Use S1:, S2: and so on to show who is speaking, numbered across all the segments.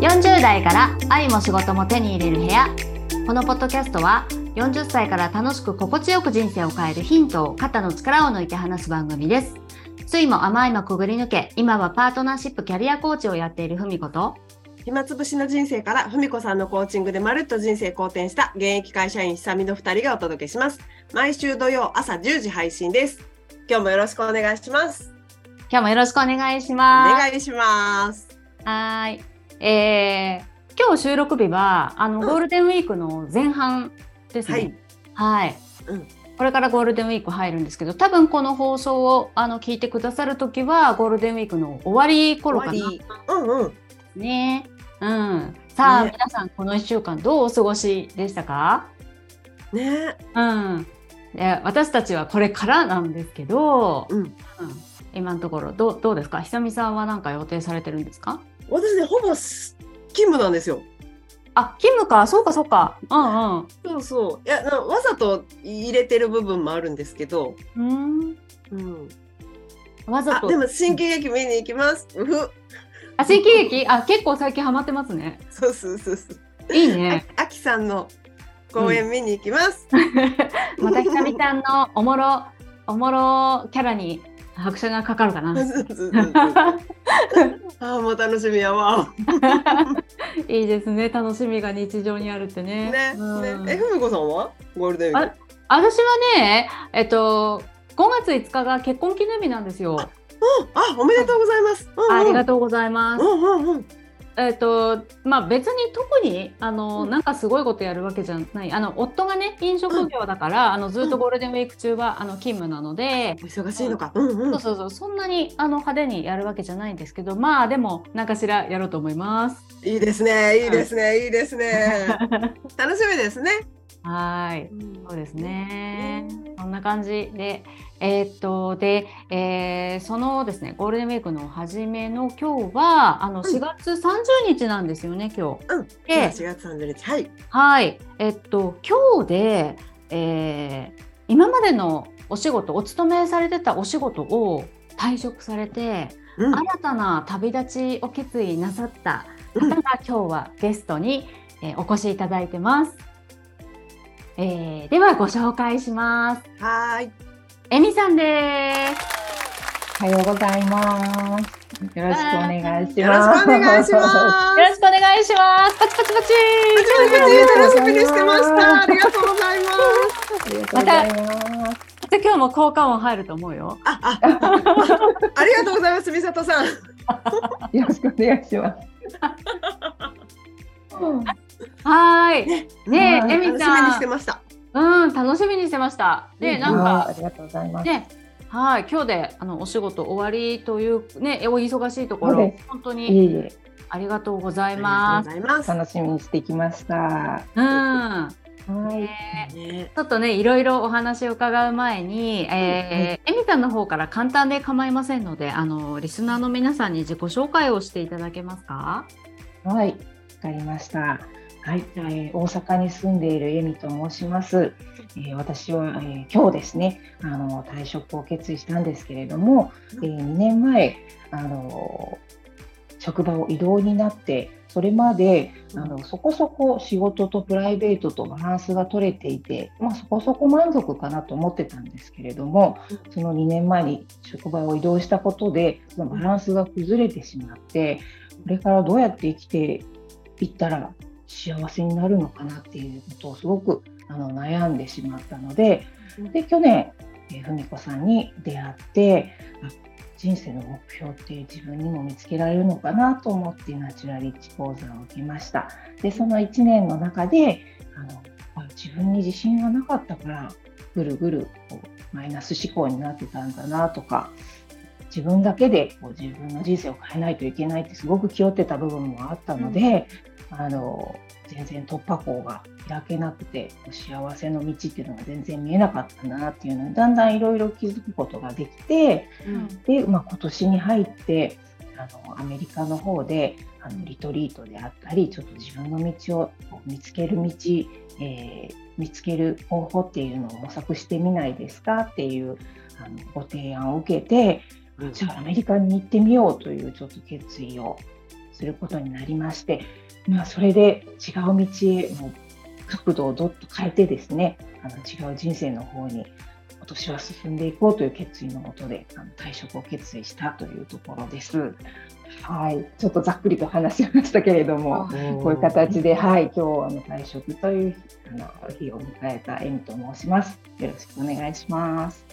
S1: 40代から愛も仕事も手に入れる部屋このポッドキャストは40歳から楽しく心地よく人生を変えるヒントを肩の力を抜いて話す番組です。酸いも甘いもくぐり抜け今はパートナーシップキャリアコーチをやっているふみこと。
S2: 暇つぶしの人生からふみこさんのコーチングでまるっと人生好転した現役会社員久美の2人がお届けします。毎週土曜朝10時配信です。今日もよろしくお願いします。
S1: 今日もよろしくお願いし
S2: お
S1: ます
S2: 願いします
S1: はーい。えー、今日収録日は、あの、
S2: うん
S1: ゴールデンウィークの前半です
S2: はい
S1: ね。はい。
S2: うん
S1: これからゴールデンウィーク入るんですけど、多分この放送をあの聞いてくださるときは、ゴールデンウィークの終わり頃かな。
S2: うんうん
S1: ね。うん。さあ、
S2: ね
S1: 皆さん、この1週間どうお過ごしでしたか？
S2: ね
S1: うん。で私たちはこれからなんですけど、
S2: うん
S1: うん今のところどうどうですか？久美さんは何か予定されてるんですか？
S2: 私ねほぼす勤務なんですよ。
S1: あ、勤務か、そうか、そうか。うんうん。
S2: そうそう。いやなわざと入れてる部分もあるんですけど、
S1: うん。
S2: うん、
S1: わざと。
S2: あでも新喜劇見に行きます。うふ
S1: あ、新喜劇、あ、結構最近ハマってますね。
S2: そうそうそうそう。
S1: いいね。
S2: あきさんの公演見に行きます、
S1: またひかみちゃんのおもろ、おもろキャラに拍車がかかるかな。
S2: あーもう楽しみやわ。
S1: いいですね。楽しみが日常にあるってね。
S2: ね、
S1: うん
S2: ね、え、ふみこさんは？ゴールデンウィーク。
S1: 私はね、えっと、5月5日が結婚記念日なんですよ。
S2: うん、あ、おめでとうございます。うんうん、
S1: ありがとうございます。
S2: うんうんうん。
S1: えっとまあ、別に特にあの、
S2: うん
S1: なんかすごいことやるわけじゃないあの夫がね飲食業だから、あのずっとゴールデンウィーク中はあの勤務なので、
S2: お忙しいのか。うんうん。
S1: そうそうそうそんなにあの派手にやるわけじゃないんですけどまあでも何かしらやろうと思います。
S2: いいですね、いいですね、いいですね。楽しみですね。
S1: はいそうですね
S2: ね。
S1: そんな感じで、えーっと、で、えーそのですね、ゴールデンウィークの初めの今日は、あの、
S2: ん
S1: 4月30日なんですよね、今日。
S2: うん。
S1: で
S2: 4月30日。はい。
S1: はい、えっと今日で、えー今までのお仕事お勤めされてたお仕事を退職されて、
S2: うん。
S1: 新たな旅立ちを決意なさった
S2: うん
S1: 方が今日はゲストに、えーお越しいただいてます。えーではご紹介します。
S2: はーい。
S1: えみさんです。
S3: おはようございます。よろしくお願いします。
S2: よろしくお願いします。
S1: よろしくお願いします。パチパチパチ。
S2: 楽しみにしてました。ありがとうございます。
S3: ありがとうございます。
S1: じゃあ今日も効果音入ると思うよ。
S2: あ、あ、ありがとうございます、みさとさん。
S3: よろしくお願いします。
S1: はーい。ね
S3: はい
S1: え、えみ
S2: 楽しみに。してました。
S1: うん、楽しみにしてました。で、なんか、
S3: はいありがとうございます。
S1: ね、はい、今日で、あの、お仕事終わりという、ね、お忙しいところ本当に
S3: いえいえ、
S1: ありがとうございます。
S3: 楽しみにしてきました。
S1: うん。
S3: はい。
S1: ね
S2: ね
S1: ちょっとね、いろいろお話を伺う前に、えー、えみさんの方から簡単で構いませんので、あの、リスナーの皆さんに自己紹介をしていただけますか？
S3: はい、わかりました。はい、えー大阪に住んでいるエミと申します。えー私は、えー今日ですね、あの退職を決意したんですけれども、えー2年前あの職場を移動になって、それまであのそこそこ仕事とプライベートとバランスが取れていて、まあ、そこそこ満足かなと思ってたんですけれども、その2年前に職場を移動したことで、そのバランスが崩れてしまって、これからどうやって生きていったら幸せになるのかなっていうことをすごくあの悩んでしまったので、で去年、えー、文子さんに出会ってあ人生の目標って自分にも見つけられるのかなと思ってナチュラリッチ講座を受けました。でその1年の中であのあ自分に自信がなかったからぐるぐるこうマイナス思考になってたんだなとか自分だけでこう自分の人生を変えないといけないってすごく気負ってた部分もあったので、あの全然突破口が開けなくて幸せの道っていうのが全然見えなかったんだなっていうのにだんだんいろいろ気づくことができてで、まあ、今年に入ってあのアメリカの方であのリトリートであったりちょっと自分の道を見つける道、えー見つける方法っていうのを模索してみないですかっていうあのご提案を受けてうん、じゃあアメリカに行ってみようというちょっと決意をすることになりまして、まあ、それで違う道へも角度をどっと変えてですねあの違う人生の方に今年は進んでいこうという決意のもとであの退職を決意したというところです。はい、ちょっとざっくりと話しましたけれども、こういう形で、はい、今日あの退職というあの日を迎えたエミと申します。よろしくお願いします。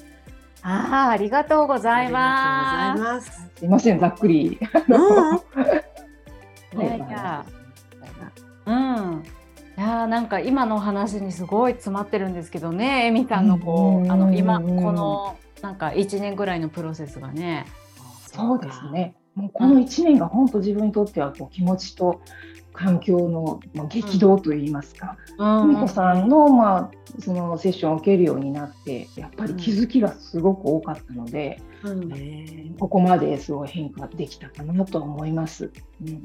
S1: ああ、ありがとうございます。
S3: すみません、ざっくり。
S1: いやいや、うん。いやなんか今の話にすごい詰まってるんですけどね、エミさんのこう、あの今このなんか1年ぐらいのプロセスがね。
S3: そうですね。もうこの1年が本当自分にとってはこう気持ちと環境の、まあ、激動といいますか、久美子さんの,、まあそのセッションを受けるようになってやっぱり気づきがすごく多かったので、うん。えー、ここまですごい変化できたかなと思います。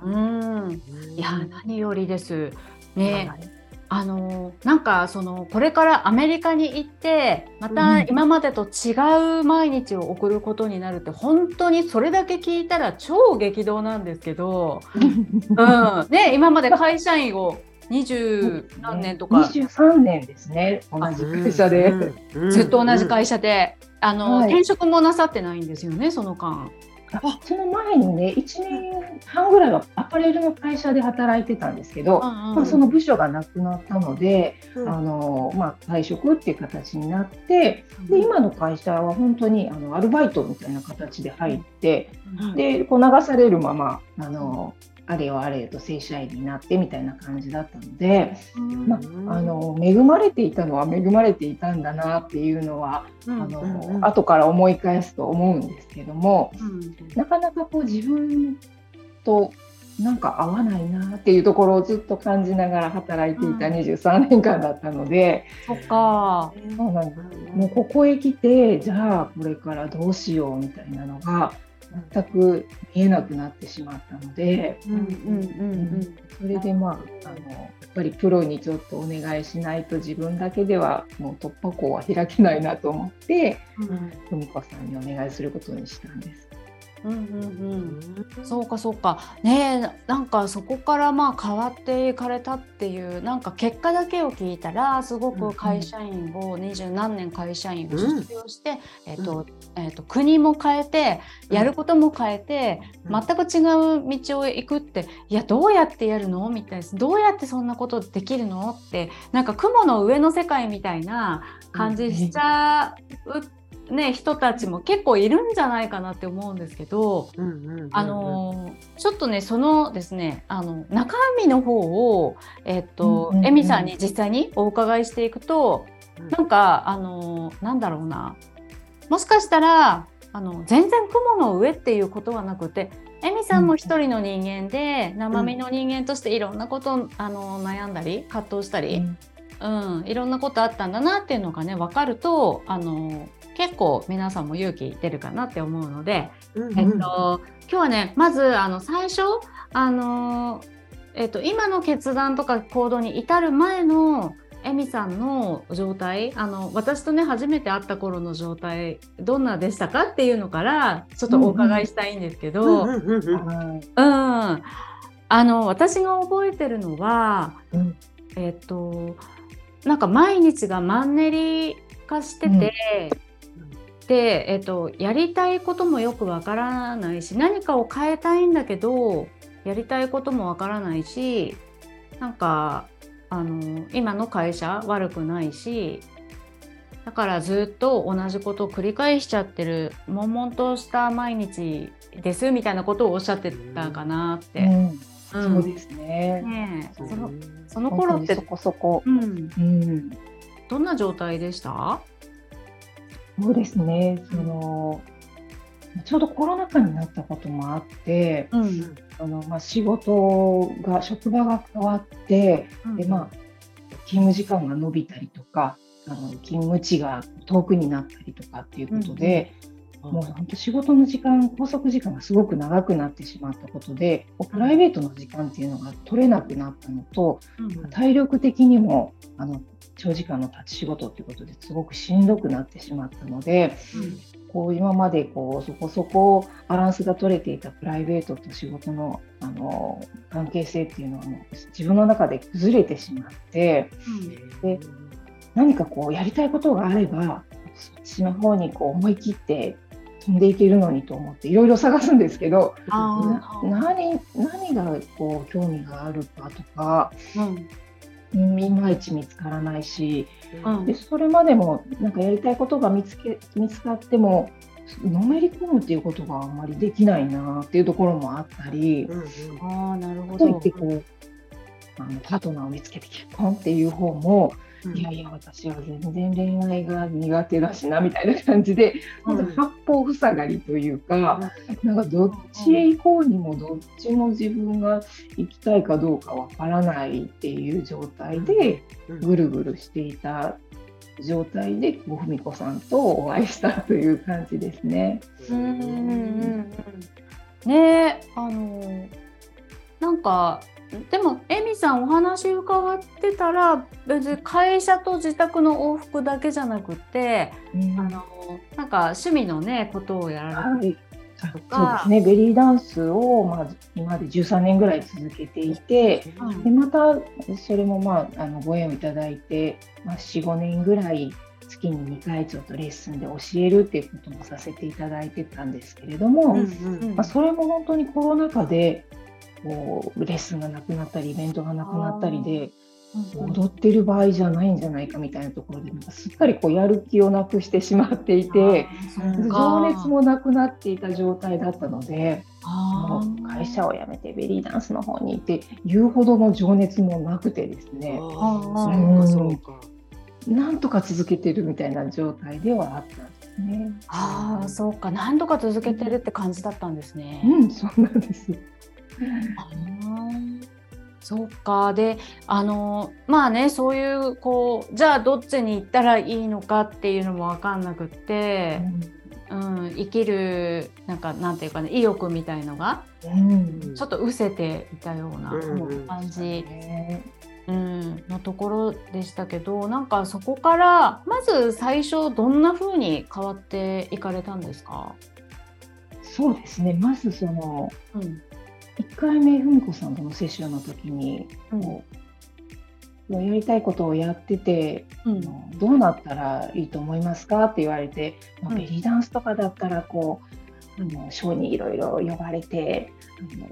S1: うん、うん。いや何よりです。ね、はいあのなんかそのこれからアメリカに行ってまた今までと違う毎日を送ることになるって本当にそれだけ聞いたら超激動なんですけど、うん。ね、今まで会社員を二十何年とか、
S3: 二十三年ですね同じ会社で、
S1: ずっと同じ会社で、あの、はい、転職もなさってないんですよねその間。
S3: その前にね1年半ぐらいはアパレルの会社で働いてたんですけど、うんうん、まあ、その部署がなくなったので、うん、あのまあ、退職っていう形になって、で今の会社は本当にあのアルバイトみたいな形で入って、うん、でこう流されるままあのあれよあれよと正社員になってみたいな感じだったので、まあ、あの恵まれていたのは恵まれていたんだなっていうのは、あの後から思い返すと思うんですけども、なかなかこう自分となんか合わないなっていうところをずっと感じながら働いていた23年間だったので、
S1: うん、そっか。
S3: そうなんです。もうここへ来てじゃあこれからどうしようみたいなのが全く見えなくなってしまったので、それでまああのやっぱりプロにちょっとお願いしないと自分だけではもう突破口は開けないなと思って文子、うん、さんにお願いすることにしたんです。
S1: うんうんうん、そうかそうか。ねなんかそこからまあ変わっていかれたっていうなんか結果だけを聞いたらすごく会社員を二十何年会社員を卒業して、うん、えーとえーと、国も変えてやることも変えて、うん、全く違う道を行くっていやどうやってやるの？みたいなどうやってそんなことできるの？ってなんか雲の上の世界みたいな感じしちゃうね、人たちも結構いるんじゃないかなって思うんですけど、あのちょっとねそのですねあの中身の方をえっと、エミさんに実際にお伺いしていくと、うん、なんかあのなんだろうなもしかしたらあの全然雲の上っていうことはなくてエミさんも一人の人間で、生身の人間としていろんなことあの悩んだり葛藤したり、うん、うん、いろんなことあったんだなっていうのがね分かるとあの結構皆さんも勇気出るかなって思うので、うんうん、えっと、今日はねまずあの最初あの、えっと、今の決断とか行動に至る前のエミさんの状態あの私とね初めて会った頃の状態どんなでしたかっていうのからちょっとお伺いしたいんですけど、うんあの私が覚えてるのは、うん、えっとなんか毎日がマンネリ化してて、で、えっと、やりたいこともよくわからないし何かを変えたいんだけどやりたいこともわからないしなんかあの今の会社悪くないしだからずっと同じことを繰り返しちゃってる悶々とした毎日ですみたいなことをおっしゃってたかなって。
S3: そうですね。
S1: ねそのその頃って
S3: そこそこ、
S1: うん、うん、どんな状態でした？
S3: そうですね。そのちょうどコロナ禍になったこともあって、うん、あのまあ、仕事が職場が変わって、うん、でまあ、勤務時間が延びたりとかあの勤務地が遠くになったりとかっていうことで、うん、もう本当仕事の時間拘束時間がすごく長くなってしまったことでプライベートの時間っていうのが取れなくなったのと、体力的にもあの長時間の立ち仕事ということですごくしんどくなってしまったので、こう今までこうそこそこバランスが取れていたプライベートと仕事のあの関係性っていうのはもう自分の中で崩れてしまってで何かこうやりたいことがあればそっちの方にこう思い切って飛んでいけるのにと思っていろいろ探すんですけどな何何がこう興味があるかとか、うん、いまいち見つからないし、うん、でそれまでもなんかやりたいことが見つけ見つかってものめり込むっていうことがあんまりできないなっていうところもあったり、うんうん、あなるほど。といってこうあのパートナーを見つけて結婚っていう方もいやいや私は全然恋愛が苦手だしなみたいな感じで、うん、八方塞がりというか、うん、なんかどっちへ行こうにもどっちも自分が行きたいかどうかわからないっていう状態でぐるぐるしていた状態でごふみこさんとお会いしたという感じですね。うん。うんう
S1: ん、ねあのなんかでもエミさんお話伺ってたら別に会社と自宅の往復だけじゃなくて、うん、あのなんか趣味のねことをやられてとか、
S3: そうですね。ベリーダンスを、まあ、今まで13年ぐらい続けていて、うん、でまたそれも、まあ、あのご縁をいただいて、まあ、45年ぐらい月に2回ちょっとレッスンで教えるっていうこともさせていただいてたんですけれども、うんうん、まあ、それも本当にコロナ禍でこうレッスンがなくなったりイベントがなくなったりで踊ってる場合じゃないんじゃないかみたいなところでなんかすっかりこうやる気をなくしてしまっていて情熱もなくなっていた状態だったのでもう会社を辞めてベリーダンスの方に行って言うほどの情熱もなくてですね。なんとか続けてるみたいな状態ではあったんですね。
S1: ああそうか。何とか続けてるって感じだったんですね。
S3: うん、そうなんです。
S1: そうか。であのまあねそういうこうじゃあどっちに行ったらいいのかっていうのも分かんなくって、うん、うん、生きるなんかなんていうかね意欲みたいのが、うん、ちょっと失せていたような感じ。うん、のところでしたけどなんかそこからまず最初どんな風に変わっていかれたんですか？
S3: そうですね。まずその、うん、1回目文子さんとのセッションの時に、こうやりたいことをやってて、うん、どうなったらいいと思いますかって言われて、まあ、ベリーダンスとかだったらこう、あのショーにいろいろ呼ばれてあの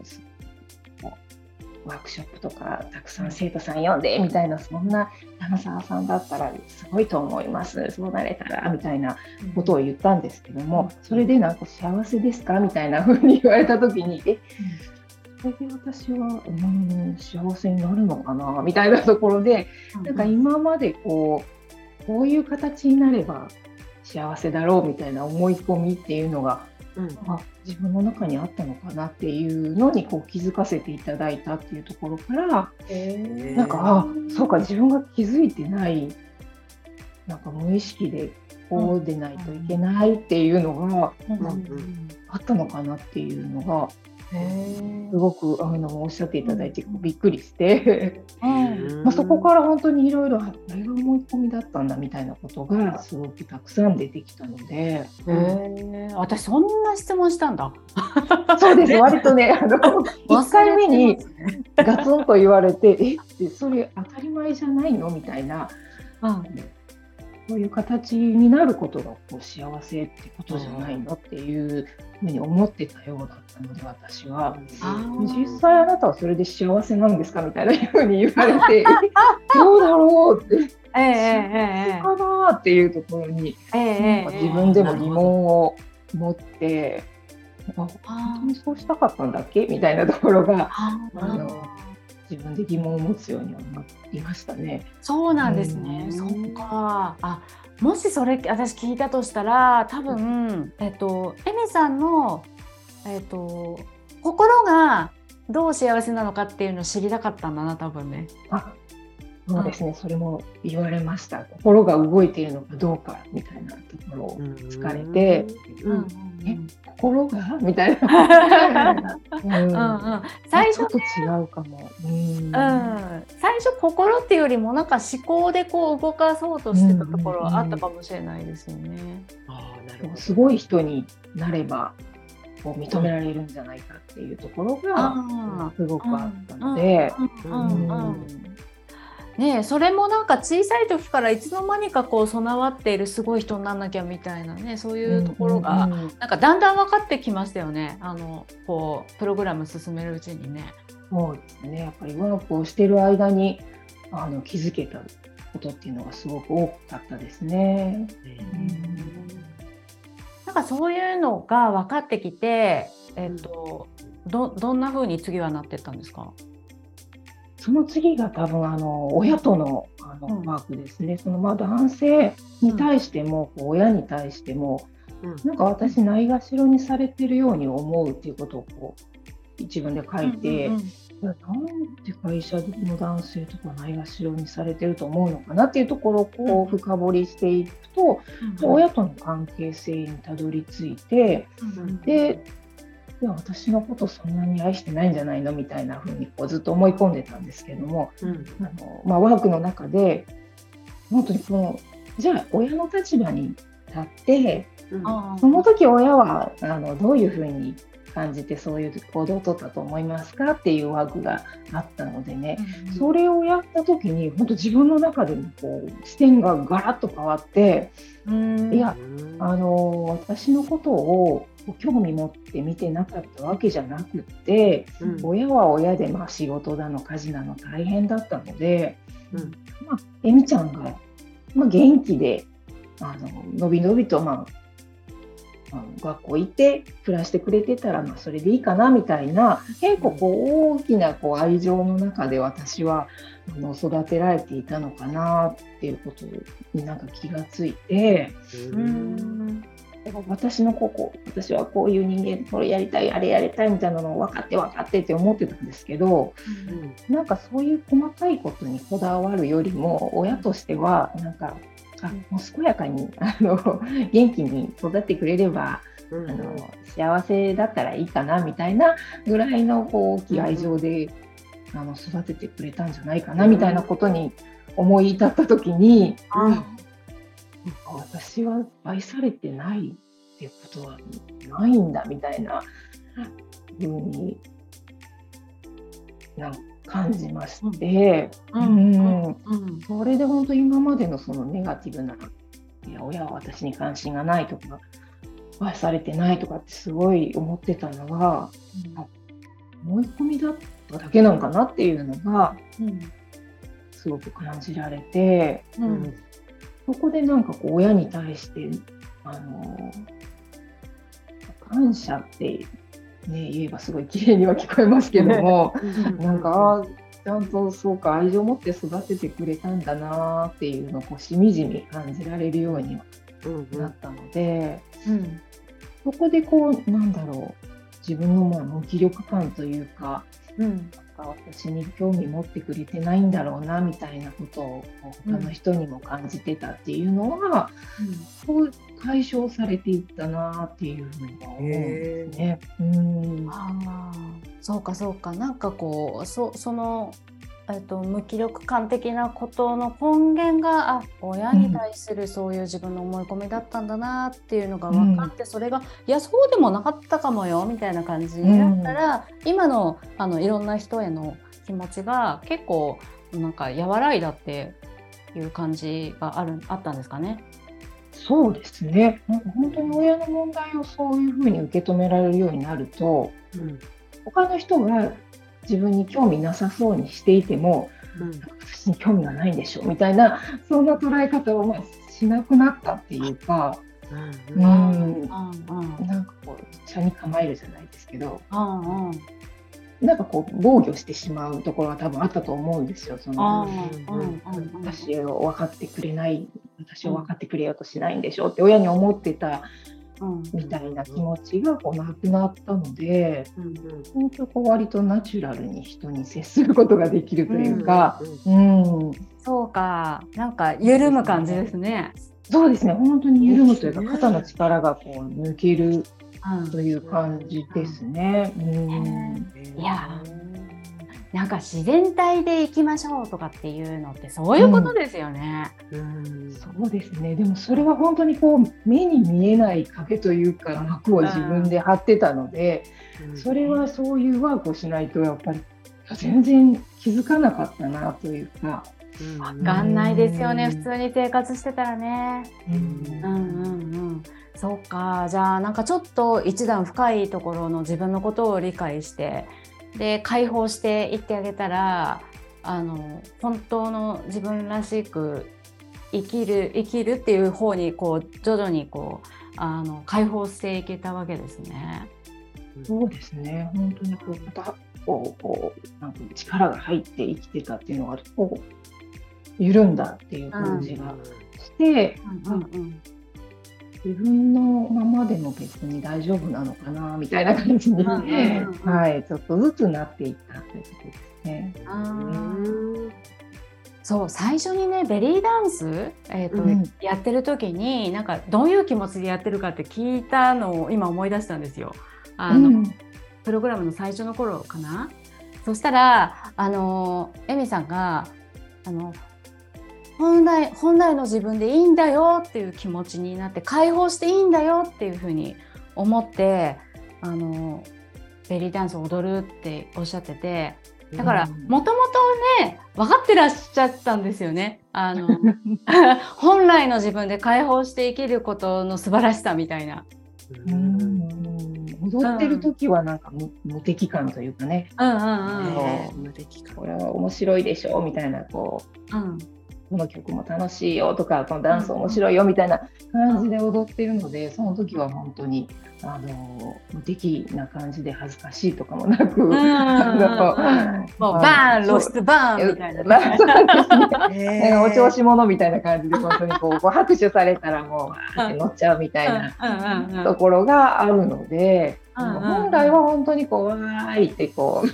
S3: ワークショップとかたくさん生徒さん呼んでみたいなそんな花澤さんだったらすごいと思います。そうなれたらみたいなことを言ったんですけども、それでなんか幸せですか？みたいな風に言われた時にえそれで私は、うん、幸せになるのかなみたいなところで、うん、なんか今までこうこういう形になれば幸せだろうみたいな思い込みっていうのが、うん、あ自分の中にあったのかなっていうのにこう気づかせていただいたっていうところからなんかあそうか自分が気づいてないなんか無意識でこうでないといけないっていうのが、あったのかなっていうのがすごくあのおっしゃっていただいてびっくりして、まあ、そこから本当にいろいろこれが思い込みだったんだみたいなことがすごくたくさん出てきたので、
S1: 私そんな質問したんだ。
S3: そうです。割とねあの 1回目にガツンと言われて「えそれ当たり前じゃないの?」みたいな。うんそういう形になることがこう幸せってことじゃないのっていうふうに思ってたようだったので私は。実際あなたはそれで幸せなんですかみたいなふうに言われて どうだろうって。ええかなっていうところに、えー、自分でも疑問を持って、あ本当にそうしたかったんだっけみたいなところがあの自分で疑問を持つようにはなりましたね。
S1: そうなんですね。うん、そっか。あ、もしそれ私聞いたとしたら、多分えっとエミさんのえっと心がどう幸せなのかっていうのを知りたかったんだな多分ね。
S3: あ、そうですね、それも言われました。心が動いているのかどうかみたいなところを疲れて、
S2: うん。うん。
S3: え心が？みたいな。うん。
S1: うんうん。最初
S3: ちょっと違うかも。うん。
S1: うん、最初心っていうよりもなんか思考でこう動かそうとしてたところはあったかもしれないですよね。
S2: あーなるほど。
S3: すごい人になればこう認められるんじゃないかっていうところが
S1: あ
S3: すごくあったので。
S1: ねえそれもなんか小さい時からいつの間にかこう備わっているすごい人になんなきゃみたいなねそういうところが、なんかだんだん分かってきましたよねあのこうプログラム進めるうちにね。
S3: そうですね。やっぱりワークをしてる間にあの気づけたことっていうのがすごく多かったですね。
S1: なんかそういうのが分かってきて、えっと、どどんな風に次はなってったんですか？
S3: その次が多分あの親とのあの
S1: うん。
S3: ワークですね。そのまあ男性に対しても、こう親に対しても、
S2: うん。
S3: なんか私ないがしろにされてるように思うっていうことをこう一文で書いて、
S1: うんうん
S3: いやなんで会社の男性とかないがしろにされてると思うのかなっていうところをこう深掘りしていくと、
S1: うん。
S3: 親との関係性にたどり着いて
S1: うん。
S3: でいや私のことそんなに愛してないんじゃないの？みたいな風にこうずっと思い込んでたんですけども
S2: うん。
S3: あの、まあ、ワークの中で本当にこのじゃあ親の立場に立って
S2: うん。
S3: その時親はあのどういうふうに感じてそういう行動を取ったと思いますかっていうワークがあったのでね、それをやった時に本当自分の中でもこう視点がガラッと変わって、
S1: うん。
S3: いや
S2: うん
S3: あの私のことを興味持って見てなかったわけじゃなくって
S2: うん。
S3: 親は親で、まあ、仕事だの家事だの大変だったので、
S2: うん。
S3: まあ、えみちゃんが、まあ、元気であののびのびと、まあ、あの学校行って暮らしてくれてたら、まあ、それでいいかなみたいな結構こう大きなこう愛情の中で私はあの育てられていたのかなっていうことになんか気がついて。
S1: うん
S3: 私のここ私はこういう人間これやりたいあれやりたいみたいなのを分かって分かってって思ってたんですけどなんかそういう細かいことにこだわるよりも親としてはなんかあもう健やかにあの 元気に育ってくれれば
S2: うん。
S3: あの幸せだったらいいかなみたいなぐらいのこう大きい愛情であの育ててくれたんじゃないかなみたいなことに思い至った時に
S2: うん
S3: 私は愛されてないっていうことはないんだみたいなふうになんか感じまして、
S1: う
S3: うん。
S1: うん。
S3: それで本当今までのそのネガティブないや親は私に関心がないとか愛されてないとかってすごい思ってたのが思い込みだっただけなのかなっていうのがすごく感じられて。
S1: うん。うん。
S3: そこでなんかこう親に対してあの感謝って、ね、言えばすごい綺麗には聞こえますけども なんかちゃんとそうか愛情を持って育ててくれたんだなーっていうのをこうしみじみ感じられるようになったので、
S1: うん。
S3: そこでこうなんだろう自分のまあ無気力感というか
S1: うん。
S3: なんか私に興味持ってくれてないんだろうなみたいなことを他の人にも感じてたっていうのは、こう解消されていったなっていうふうには思うんですね。うん。
S1: ああそうかそうか。なんかこうそその、えっと、無気力感的なことの根源があ親に対するそういう自分の思い込みだったんだなっていうのが分かって、それがいやそうでもなかったかもよみたいな感じだったら、今のあのいろんな人への気持ちが結構なんか和らいだっていう感じがあるあったんですかね？
S3: そうですね。本当に親の問題をそういうふうに受け止められるようになると
S2: うん。
S3: 他の人が自分に興味なさそうにしていても
S2: うん。
S3: 私に興味がないんでしょみたいなそんな捉え方をまあしなくなったっていうか、
S2: うん。
S3: うん、なんかこう茶に構えるじゃないですけど。
S1: うんうん。
S3: なんかこう防御してしまうところは多分あったと思うんですよ。その
S1: うんうんうん
S3: 私を分かってくれない私を分かってくれようとしないんでしょって親に思ってたみたいな気持ちがこうなくなったので、本当こう割とナチュラルに人に接することができるというか、うん、
S1: そうか、なんか緩む感じですね。
S3: そうですね、本当に緩むというか、肩の力がこう抜けるという感じですね。うん、
S1: いやなんか自然体で行きましょうとかっていうのってそういうことですよね。
S3: うん、そうですね。でもそれは本当にこう目に見えない壁というか幕を自分で張ってたので、それはそういうワークをしないとやっぱり全然気づかなかったなというか。
S1: わかんないですよね、普通に生活してたらね。うん、うんうんうんそうかじゃあなんかちょっと一段深いところの自分のことを理解してで解放していってあげたらあの本当の自分らしく生きる生きるっていう方にこう徐々にこうあの解放していけたわけですね。
S3: そうですね本当にこうまたこうこうなんか力が入って生きてたっていうのがこう緩んだっていう感じがして、うんうんうん自分のままでも別に大丈夫なのかなみたいな感じに、はい、ちょっとずつなっていったということですね。
S1: そう最初にねベリーダンス、えーと、うん、やってる時になんかどういう気持ちでやってるかって聞いたのを今思い出したんですよ。あの、うん、プログラムの最初の頃かな。そしたらあのエミさんがあの本来本来の自分でいいんだよっていう気持ちになって解放していいんだよっていうふうに思ってあのベリーダンスを踊るっておっしゃっててだからもともとね分かってらっしゃったんですよね。あの 本来の自分で解放して生きることの素晴らしさみたいな。
S3: うん。踊ってる時はなんか無,、無敵感というかね、うんうんうん、無敵感。これは面白いでしょみたいなこう、うん、この曲も楽しいよとかこのダンス面白いよみたいな感じで踊ってるのでその時は本当にあの無敵な感じで恥ずかしいとかもなく、もう
S1: バーン露出バーンみたいな、ま
S3: あ、ね、お調子者みたいな感じで本当にこうこう拍手されたらもう乗っちゃうみたいなところがあるので、本来は本当にこうわーいってこう。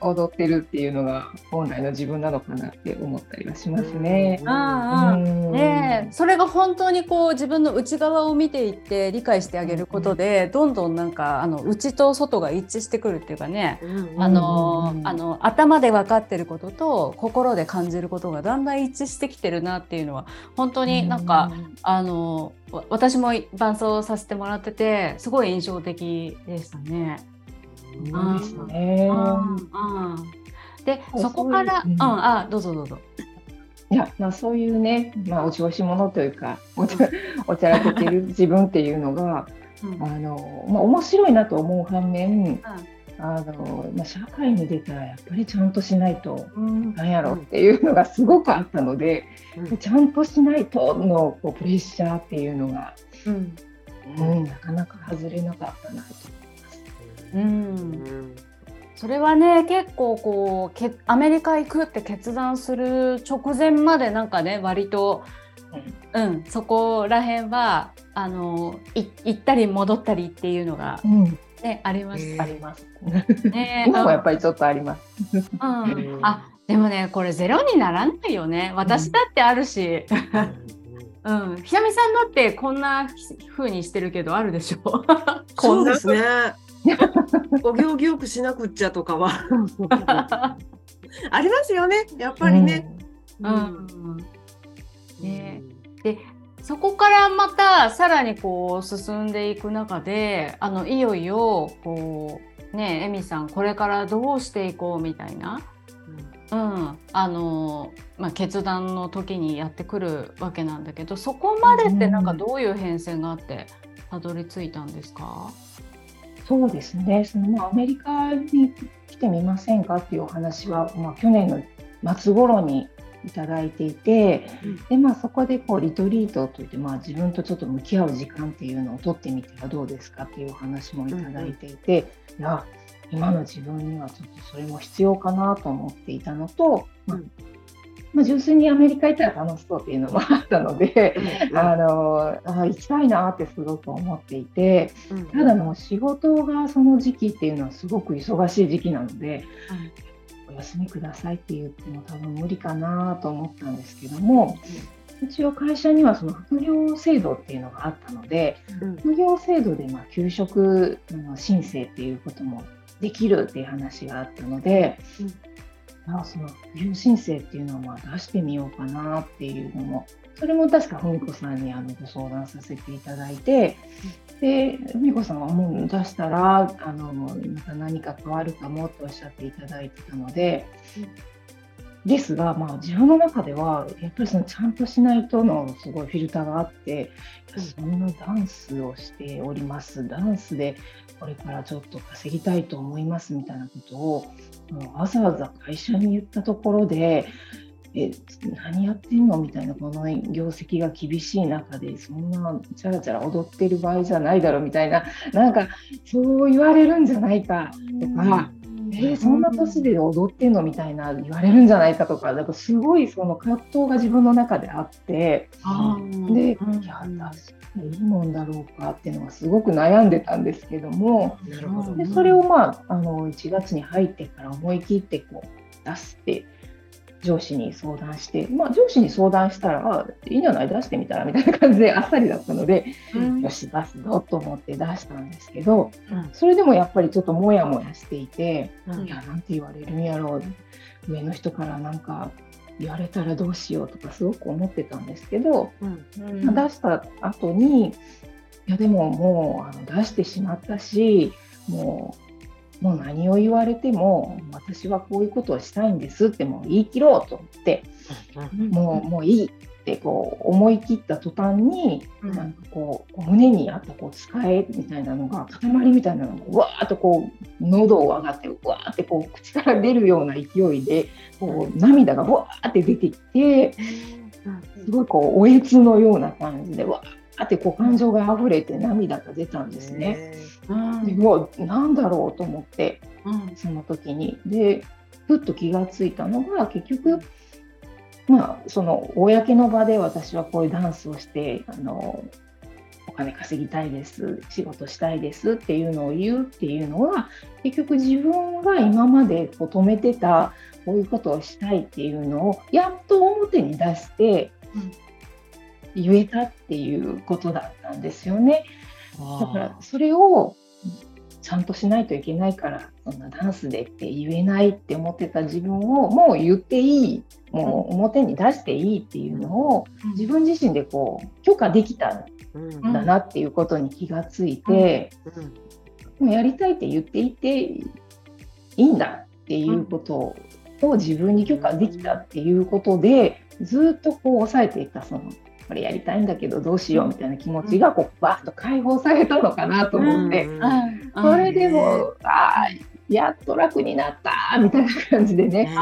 S3: 踊ってるっていうのが本来の自分なのかなって思ったりはしますね。
S1: あねそれが本当にこう自分の内側を見ていって理解してあげることで、どんどんなんかあの内と外が一致してくるっていうかね、あのあの頭で分かってることと心で感じることがだんだん一致してきてるなっていうのは本当になんか、あの私も伴奏させてもらっててすごい印象的でしたね。
S3: そうですね。
S1: でそこから、うん、あどうぞどうぞ。
S3: いや、まあ、そういうね、まあ、お調子者というか、おちゃおちゃらけてる 自分っていうのが、うん、あのまあ、面白いなと思う反面、うん、あのまあ、社会に出たらやっぱりちゃんとしないとなんやろっていうのがすごくあったので、うん、ちゃんとしないとのこうプレッシャーっていうのが、うんなかなか外れなかったなと
S1: うん、それはね結構こうけアメリカ行くって決断する直前までなんかね割と、うん、そこら辺はあの行ったり戻ったりっていうのが、うん。ね、あります。
S3: あります。ね、今もやっぱりちょっとあります。うん、
S1: あでもねこれゼロにならないよね。私だってあるし。うん、ひなみさんだってこんな風にしてるけどあるでしょ。
S2: そうですね。お行儀よくしなくっちゃとかは。ありますよね。やっぱりね。うん、うん。
S1: ね。でそこからまたさらにこう進んでいく中であのいよいよこうねえみさんこれからどうしていこうみたいな、うん、あのまあ、決断の時にやってくるわけなんだけどそこまでってなんかどういう変遷があってたどり着いたんですか、
S3: そうですね、そのまあ、アメリカに来てみませんかっていうお話は、まあ、去年の末頃にいただいていて、うん、でまあ、そこでこうリトリートといって、まあ、自分とちょっと向き合う時間っていうのを取ってみてはどうですかっていうお話もいただいていて、うん、いや今の自分にはちょっとそれも必要かなと思っていたのと、まあ、まあ、純粋にアメリカ行ったら楽しそうっていうのもあったので、あのあ行きたいなってすごく思っていてただもう仕事がその時期っていうのはすごく忙しい時期なので、お休みくださいって言っても多分無理かなと思ったんですけども、一応会社にはその副業制度っていうのがあったので、副業制度でまあ給食の申請っていうこともできるっていう話があったので、まあ、その副業申請っていうのをまあ出してみようかなっていうのもそれも確か文子さんにあのご相談させていただいて、で文子さんはもう出したらあのまた何か変わるかもとおっしゃっていただいてたので、ですが、まあ、自分の中ではやっぱりそのちゃんとしないとのすごいフィルターがあってそんなダンスをしております。ダンスでこれからちょっと稼ぎたいと思いますみたいなことをわざわざ会社に言ったところでえ何やってんのみたいなこの業績が厳しい中でそんなチャラチャラ踊ってる場合じゃないだろみたいななんかそう言われるんじゃないかとか。えー、そんな年で踊ってんのみたいな言われるんじゃないかとかだからすごいその葛藤が自分の中であってで、いや確かにいいもんだろうかっていうのがすごく悩んでたんですけどもでそれをまああの1月に入ってから思い切ってこう出して上司に相談して、まあ、上司に相談したら、あいいんじゃない？出してみたらみたいな感じであっさりだったので、うん、よし、出すぞと思って出したんですけど、うん、それでもやっぱりちょっともやもやしていて、うん、いや、なんて言われるんやろう、上の人からなんか言われたらどうしようとかすごく思ってたんですけど、まあ、出した後に、いや、でももうあの出してしまったし、もうもう何を言われても私はこういうことをしたいんですってもう言い切ろうと思って、もうもういいってこう思い切った途端に、なんかこう胸にあったこう使えみたいなのが塊みたいなのがうわーっとこう喉を上がってうわーってこう口から出るような勢いでこう涙がわーって出てきて。すごいこうおえつのような感じでわーってこう感情が溢れて涙が出たんですね。うん、もうなんだろうと思って、うん、その時に。でふっと気がついたのが結局まあその公の場で私はこういうダンスをしてあのお金稼ぎたいです仕事したいですっていうのを言うっていうのは結局自分が今までこう止めてたこういうことをしたいっていうのをやっと表に出して言えたっていうことだったんですよね。だからそれをちゃんとしないといけないからそんなダンスでって言えないって思ってた自分をもう言っていいもう表に出していいっていうのを自分自身でこう許可できたんだなっていうことに気がついて、もうやりたいって言っていていいんだっていうことを自分に許可できたっていうことでずっとこう抑えていたそのこれやりたいんだけどどうしようみたいな気持ちがこうバッと解放されたのかなと思って、それでもあやっと楽になったみたいな感じでね。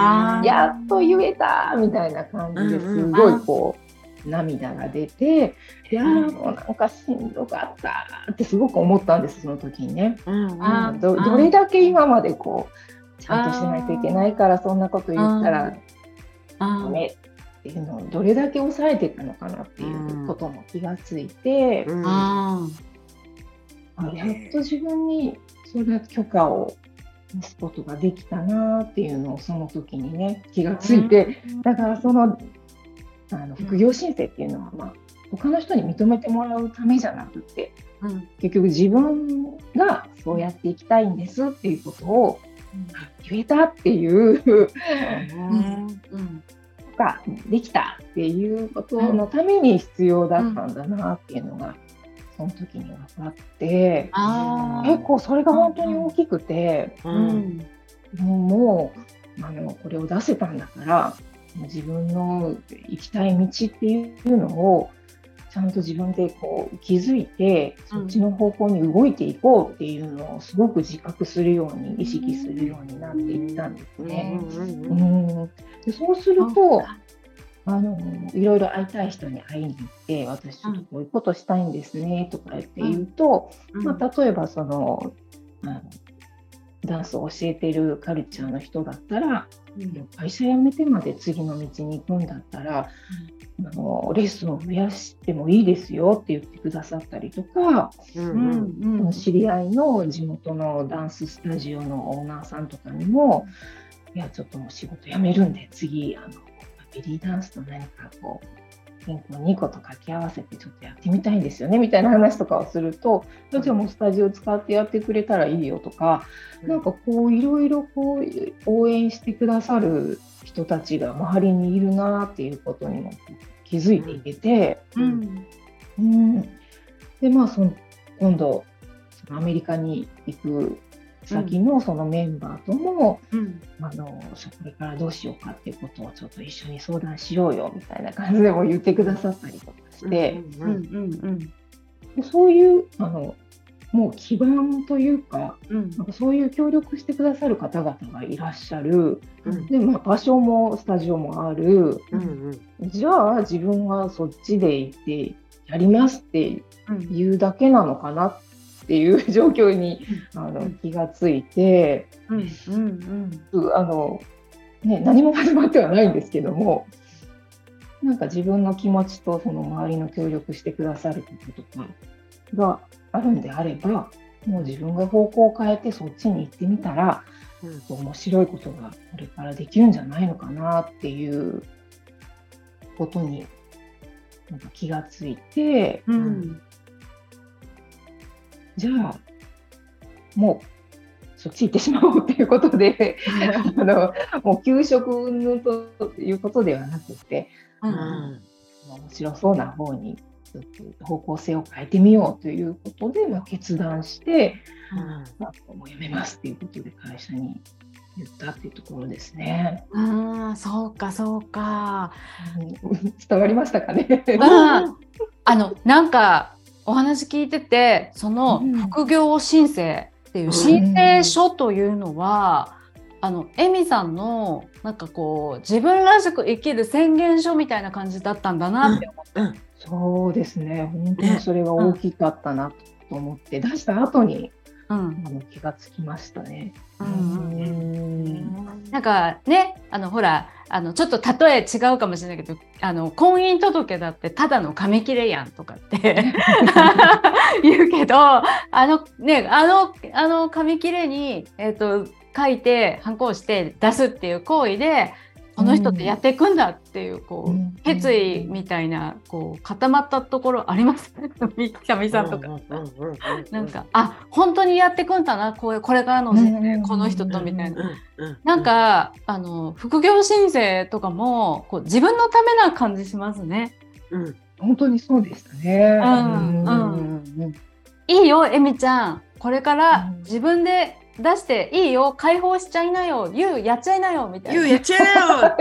S3: やっと言えたみたいな感じですごいこう涙が出ていやもうなんかしんどかったってすごく思ったんですその時にね。どどれだけ今までこうちゃんとしないといけないからそんなこと言ったらダメっていうのをどれだけ抑えていくのかなっていうことも気がついて、うん、あやっと自分にそれ許可を出すことができたなっていうのをその時にね気がついて、だからそのあの副業申請っていうのは、まあ、他の人に認めてもらうためじゃなくて、うん、結局自分がそうやっていきたいんですっていうことを言えたっていう、うんうん、ができたっていうことのために必要だったんだなっていうのが、その時に分かって、結構それが本当に大きくて、うん、もうあのこれを出せたんだから自分の行きたい道っていうのをちゃんと自分でこう気づいて、そっちの方向に動いていこうっていうのをすごく自覚するように意識するようになっていったんですね。うんでそうするとあのいろいろ会いたい人に会いに行って私ちょっとこういうことしたいんですねとか言って言うと、まあ、例えばそのあのダンスを教えてるカルチャーの人だったら、会社辞めてまで次の道に行くんだったら、あのレッスンを増やしてもいいですよって言ってくださったりとか、
S2: うんうん。
S3: 知り合いの地元のダンススタジオのオーナーさんとかにも、いやちょっともう仕事辞めるんで次あのベリーダンスと何かこうピンク2個と掛け合わせてちょっとやってみたいんですよねみたいな話とかをすると、じゃあもうスタジオ使ってやってくれたらいいよとか、なんかこういろいろこう応援してくださる人たちが周りにいるなっていうことにも気づいていけて、
S1: うん。
S3: うん、でまあその今度そのアメリカに行く先のそのメンバーとも、
S1: うん。
S3: あのこれからどうしようかっていうことをちょっと一緒に相談しようよみたいな感じでも言ってくださったりとかして、
S1: うんうん。
S3: でそういうあのもう基盤というか
S1: うん。
S3: なんかそういう協力してくださる方々がいらっしゃる。
S2: うん。
S3: で、まあ、場所もスタジオもある。
S2: うん
S3: じゃあ自分はそっちで行ってやりますって
S1: うん。
S3: 言うだけなのかなっていう状況にあの気がついて
S1: うんうん。
S3: うあの、ね、何も始まってはないんですけどもなんか自分の気持ちとその周りの協力してくださることとかがあるんであればもう自分が方向を変えてそっちに行ってみたら面白いことがこれからできるんじゃないのかなっていうことになんか気がついて
S1: うん。
S3: じゃあもうそっち行ってしまおうっていうことであのもう給食云々ということではなくて
S1: う
S2: うんん
S3: 面白そうな方に方向性を変えてみようということで、まあ、決断して、まあ、もうやめますっていうことで会社に言ったっていうところですね。
S1: ああそうかそうか。
S3: うん 伝わりましたかね？
S1: ああのなんかお話聞いててその
S3: うん
S1: 副業申請っていう申請書というのは、あのエミさんのなんかこう自分らしく生きる宣言書みたいな感じだったんだなって思って。
S3: そうですね。本当にそれが大きかったなと思って、出した後に
S1: うん。
S3: あの気がつきましたね。
S1: うんなんかねあのほらあのちょっと例え違うかもしれないけどあの婚姻届だってただの紙切れやんとかって 言うけどあのねあのあの紙切れに、えー、と書いて反抗して出すっていう行為でこの人ってやっていくんだっていうこう、
S3: うん。
S1: 決意みたいなこう固まったところあります？ね かみさんとか。なんかあ本当にやっていくんだなこうこれからの人生この人とみたいな。なんかあの副業申請とかもこう自分のためな感じしますね。
S2: うん。
S3: 本当にそうでしたね。
S1: うん
S3: うん。
S1: いいよエミちゃん。これから
S3: うん。
S1: 自分で出していいよ解放しちゃいなよゆうやっちゃいなよみたいな。
S2: ゆうやっちゃえよっ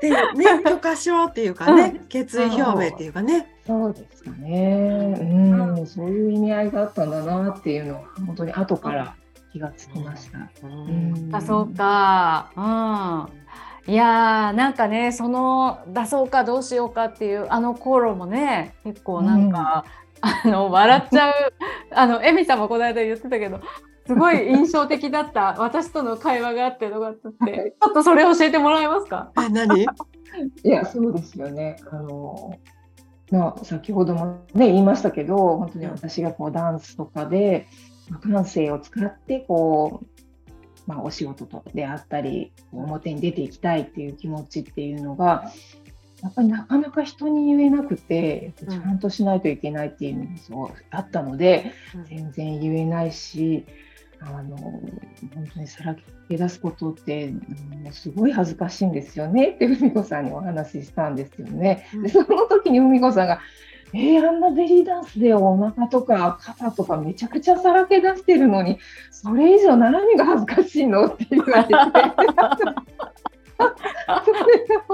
S2: ていうね許可証っていうかね、決意表明っていうかね。
S3: そうですかね。うん、そういう意味合いがあったんだなっていうのは本当に後から気がつきました。うん
S1: あそうか。うん。いやーなんかねその出そうかどうしようかっていうあの頃もね結構なんか、あの笑っちゃう あのエミさんもこの間言ってたけどすごい印象的だった 私との会話があってのがあって、
S3: はい
S1: ちょっとそれ教えてもらえますか？
S2: あ何？
S3: いや、そうですよね。あの、まあ、先ほどもね、言いましたけど、本当に私がこうダンスとかで、まあ感性を使って、こう、まあ、お仕事とであったり、表に出ていきたいっていう気持ちっていうのが、やっぱりなかなか人に言えなくて、ちゃんとしないといけないっていうのもそうあったので、全然言えないし、あの本当にさらけ出すことって、うんすごい恥ずかしいんですよねって文子さんにお話ししたんですよね。でその時に文子さんが「えー、あんなベリーダンスでお腹とか肩とかめちゃくちゃさらけ出してるのにそれ以上何が恥ずかしいの?」って言われて。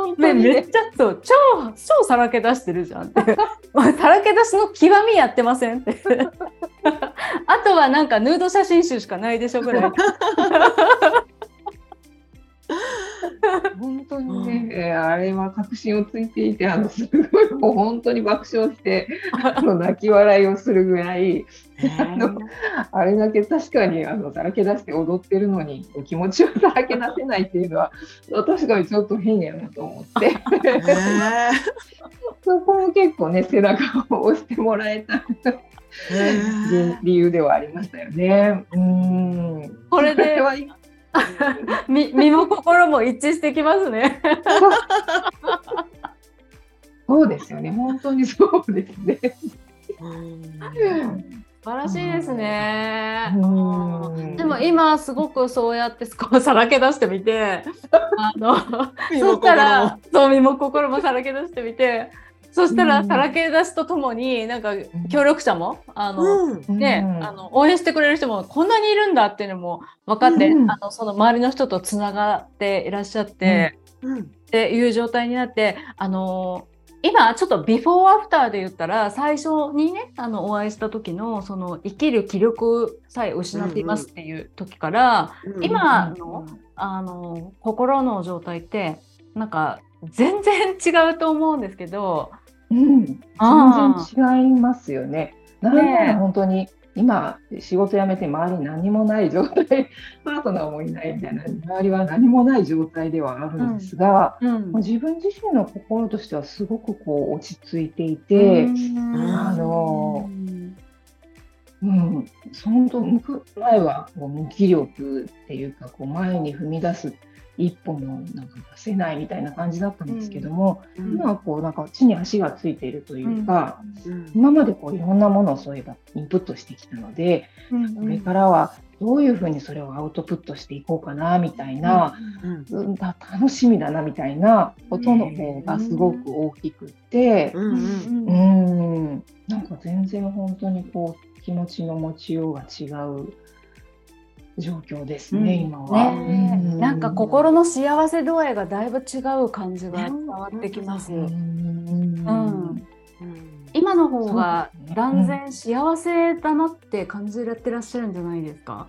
S3: 本当
S1: ね、
S3: にね。
S1: めっちゃそう。超超さらけ出してるじゃんって。さらけ出しの極みやってませんって。あとはなんかヌード写真集しかないでしょぐらい
S3: にね、えーあれは確信をついていて、あのすごいもう本当に爆笑して、あの泣き笑いをするぐらい、あのあれだけ確かにあのさらけ出して踊ってるのに気持ちをさらけ出せないっていうのは確かにちょっと変やなと思って。そこも結構ね背中を押してもらえた理由ではありましたよね。うん。
S1: これで
S3: それはい
S1: み身も心も一致してきますね。
S3: そうですよね本当にそうですね。
S2: うん
S1: 素晴らしいですね。
S3: うん
S1: でも今すごくそうやってさらけ出してみて、あのそした
S2: 心
S1: ら
S2: も
S1: そう身も心もさらけ出してみて、そしたら
S3: うん。
S1: さらけ出しとともになんか協力者もあの。
S2: うん。
S1: ね、
S3: うん。
S1: あの応援してくれる人もこんなにいるんだっていうのも分かって、
S3: うん。
S1: あのその周りの人とつながっていらっしゃって、
S2: うん。
S1: っていう状態になってあの今ちょっとビフォーアフターで言ったら最初にねあのお会いした時のその生きる気力さえ失っていますっていう時から、
S2: うん。
S1: 今のあの心の状態ってなんか全然違うと思うんですけど、
S3: うん、全
S1: あ。
S3: 然違いますよね。なんなら本当に今仕事辞めて周りに何もない状態 パートナーもいないみたいな周りは何もない状態ではあるんですが、
S1: うん。
S3: もう自分自身の心としてはすごくこう落ち着いていて、あのうん、本当向く前はこう無気力っていうかこう前に踏み出す一歩もなんか出せないみたいな感じだったんですけども、
S2: うん。
S3: 今はこうなんか地に足がついているというか、
S2: うん。
S3: 今までこういろんなものをそういえばインプットしてきたので、これからはどういうふうにそれをアウトプットしていこうかなみたいな、
S2: うん
S3: 楽しみだなみたいなことの方がすごく大きくって、
S2: うんうん。
S3: うん、なんか全然本当にこう気持ちの持ちようが違う状況ですね、
S2: うん。
S3: 今は。
S1: ね。え
S3: う
S1: なんか心の幸せ度合いがだいぶ違う感じが伝わってきます。
S3: うん。
S1: うん。今の方が断然幸せだなって感じられてらっしゃるんじゃないですか？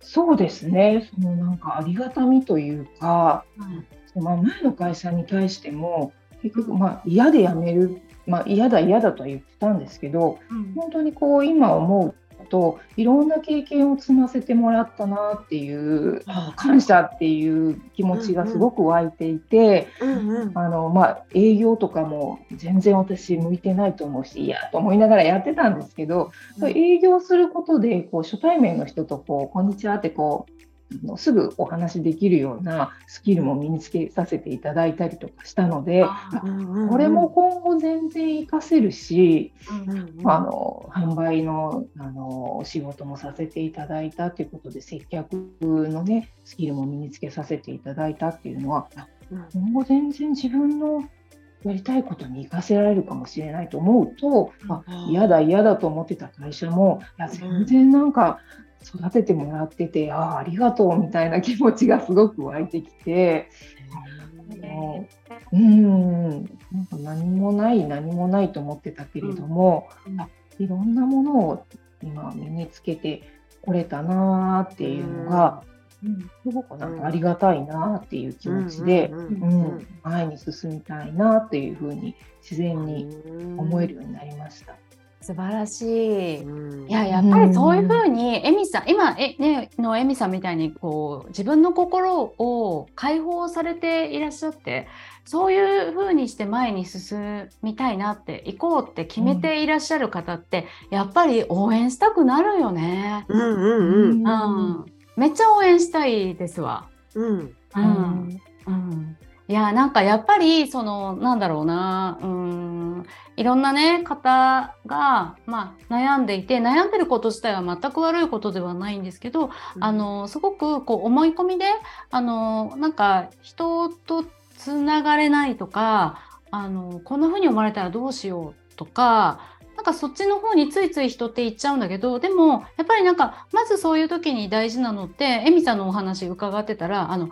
S3: そうですね、そのなんかありがたみというか、まあ、前の会社に対しても結局まあ嫌で辞める、まあ、嫌だ嫌だとは言ってたんですけど本当にこう今思うといろんな経験を積ませてもらったなっていう感謝っていう気持ちがすごく湧いていて、
S2: うんうん。
S3: あのまあ、営業とかも全然私向いてないと思うしいやと思いながらやってたんですけど、
S2: うん。
S3: 営業することでこう初対面の人とこうこんにちはってこうあのすぐお話しできるようなスキルも身につけさせていただいたりとかしたので、これも今後全然活かせるし、あの販売のあのお仕事もさせていただいたということで接客のねスキルも身につけさせていただいたっていうのはあ今後全然自分のやりたいことに活かせられるかもしれないと思うと、あ
S2: うん。
S3: 嫌だ嫌だと思ってた会社もいや全然なんか育ててもらってて、ああありがとうみたいな気持ちがすごく湧いてきて。もううんなんか何もない何もないと思ってたけれども、
S2: うん
S3: あいろんなものを今身につけてこれたなーっていうのが、うんすごくなんかありがたいなーっていう気持ちで、
S2: う
S3: うん
S2: ん
S3: 前に進みたいなっていうふうに自然に思えるようになりました。
S1: 素晴らしい。
S2: うん。
S1: いややっぱりそういうふうにエミさん今え、ね、のエミさんみたいにこう自分の心を解放されていらっしゃってそういうふうにして前に進みたいなって行こうって決めていらっしゃる方って、やっぱり応援したくなるよね。
S2: うんうんうん。
S1: うん、めっちゃ応援したいですわ。
S2: うん。
S1: うん。うん、いやなんかやっぱりそのなんだろうなうんいろんなね方が、まあ、悩んでいて悩んでること自体は全く悪いことではないんですけど、あのすごくこう思い込みであのなんか人とつながれないとかあのこんな風に思われたらどうしようとかなんかそっちの方についつい人って行っちゃうんだけどでもやっぱりなんかまずそういう時に大事なのってエミさんのお話伺ってたらあの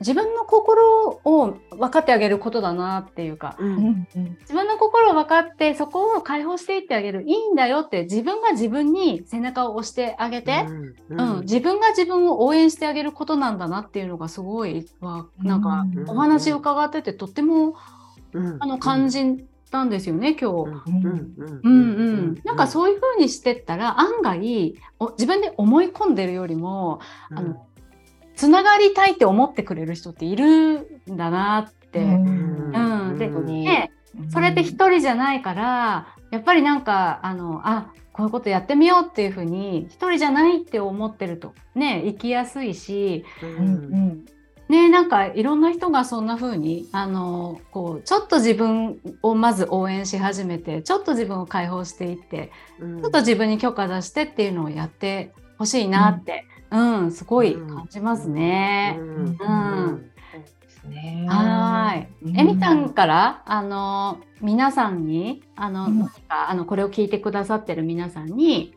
S1: 自分の心を分かってあげることだなっていうか、
S2: う
S3: うんんうん。
S1: 自分の心を分かってそこを解放していってあげるいいんだよって自分が自分に背中を押してあげて、
S2: う
S1: うん。自分が自分を応援してあげることなんだなっていうのがすごいわなんか
S3: うん。
S1: お話を伺っててとっても
S2: うん。
S1: あの感じたんですよね今日。
S2: うん。
S3: うん。
S1: うん。うん、なんかそういう風にしてったら案外お自分で思い込んでるよりもあのつながりたいって思ってくれる人っているんだなって。
S3: うん。
S1: うん。でねそれって一人じゃないからやっぱりなんかあのあこういうことやってみようっていう風に一人じゃないって思ってるとね生きやすいし
S2: う
S3: うん。ん
S1: ねなんかいろんな人がそんな風にあのこうちょっと自分をまず応援し始めてちょっと自分を解放していって
S2: うん。
S1: ちょっと自分に許可出してっていうのをやってほしいなって、うんすごい感じますね。
S2: うん。
S1: うん。
S3: そうですね。
S1: はい。
S3: うん。
S1: えみさんからあの皆さんにあの、
S3: うん。
S1: 何かあのこれを聞いてくださってる皆さんに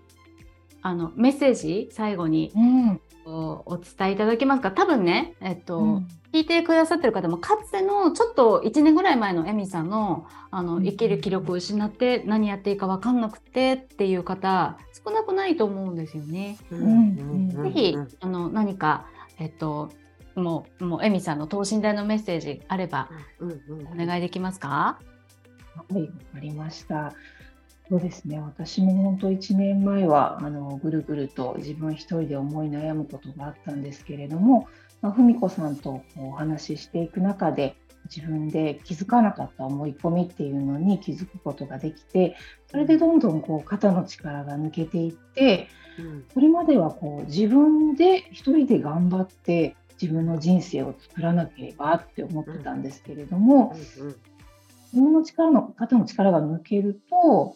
S1: あのメッセージ最後に
S3: うん。
S1: おお伝えいただけますか？多分ねえっと、
S3: うん。
S1: 聞いてくださってる方もかつてのちょっと1年ぐらい前のエミさんのあの
S3: うん。
S1: 生きる気力を失って何やっていいか分かんなくてっていう方少なくないと思うんですよね。
S3: うん
S1: ぜひあの何かえっともうもうエミさんの等身大のメッセージあればお願いできますか？
S3: はい、わかりました。そうですね、私も本当1年前はあのぐるぐると自分一人で思い悩むことがあったんですけれども、まあ、文子さんとお話ししていく中で自分で気づかなかった思い込みっていうのに気づくことができてそれでどんどんこう肩の力が抜けていってそれまではこう自分で一人で頑張って自分の人生を作らなければって思ってたんですけれども、自分の力の肩の力が抜けると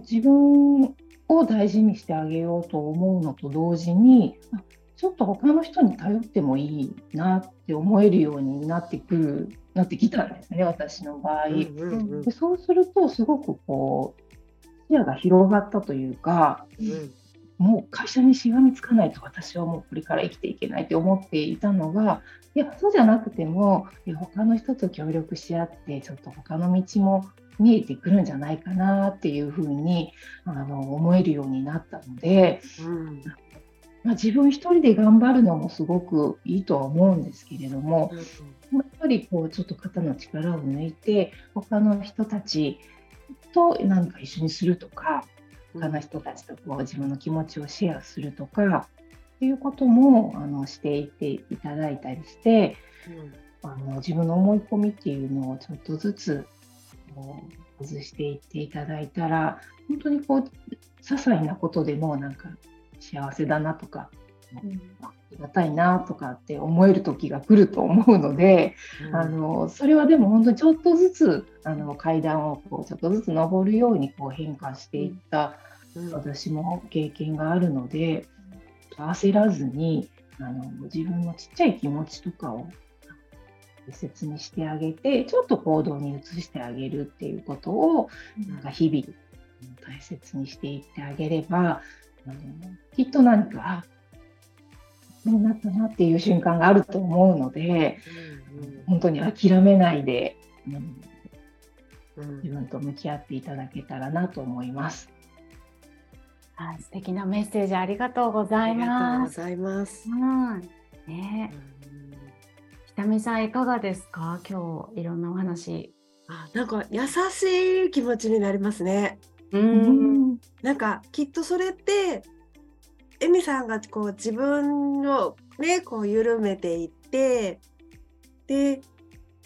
S3: 自分を大事にしてあげようと思うのと同時にあちょっと他の人に頼ってもいいなって思えるようになってくるなってきたんですね私の場合。でそうするとすごくこう視野が広がったというかもう会社にしがみつかないと私はもうこれから生きていけないって思っていたのがいやそうじゃなくてもいや他の人と協力し合ってちょっと他の道も見えてくるんじゃないかなっていうふうにあの思えるようになったので、まあ、自分一人で頑張るのもすごくいいとは思うんですけれどもやっぱりこうちょっと肩の力を抜いて他の人たちと何か一緒にするとか他の人たちとこう自分の気持ちをシェアするとかっていうこともあのしていっていただいたりしてあの自分の思い込みっていうのをちょっとずつこう外していっていただいたら本当にこう些細なことでもなんか幸せだなとか、ありがたいなとかって思える時が来ると思うので、あのそれはでも本当にちょっとずつあの階段をこうちょっとずつ登るようにこう変化していった私も経験があるので焦らずにあの自分のちっちゃい気持ちとかを大切にしてあげてちょっと行動に移してあげるっていうことをなんか日々大切にしていってあげればあのきっと何かあそうなったなっていう瞬間があると思うので本当に諦めないで、うん、自分と向き合っていただけたらなと思います。
S1: はい、素敵なメッセージありがとうございます。
S2: ありがとうございます。
S1: うん、ね、ひたみさんいかがですか？今日いろんなお話。
S2: あ、なんか優しい気持ちになりますね。
S1: う、
S3: うん。
S2: なんかきっとそれってエミさんがこう自分をねこう緩めていってで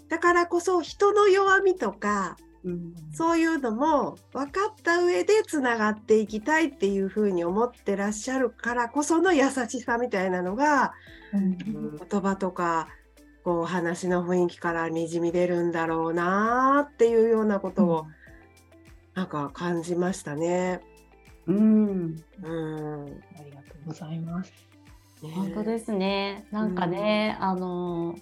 S2: だからこそ人の弱みとか
S1: うん、
S2: そういうのも分かった上でつながっていきたいっていうふうに思ってらっしゃるからこその優しさみたいなのが
S3: うん。
S2: 言葉とかこう話の雰囲気からにじみ出るんだろうなっていうようなことをなんか感じましたね。
S1: うん、
S2: うん、
S3: ありがとうございます。
S1: 本当ですね。なんかね、あの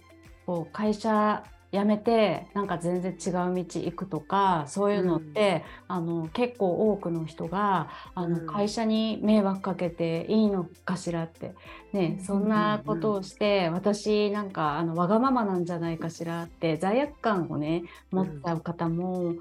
S1: こう会社やめてなんか全然違う道行くとかそういうのって、あの結構多くの人があの、
S2: うん。
S1: 会社に迷惑かけていいのかしらって、ね、そんなことをして、私なんかあのわがままなんじゃないかしらって罪悪感をね持っちゃう方も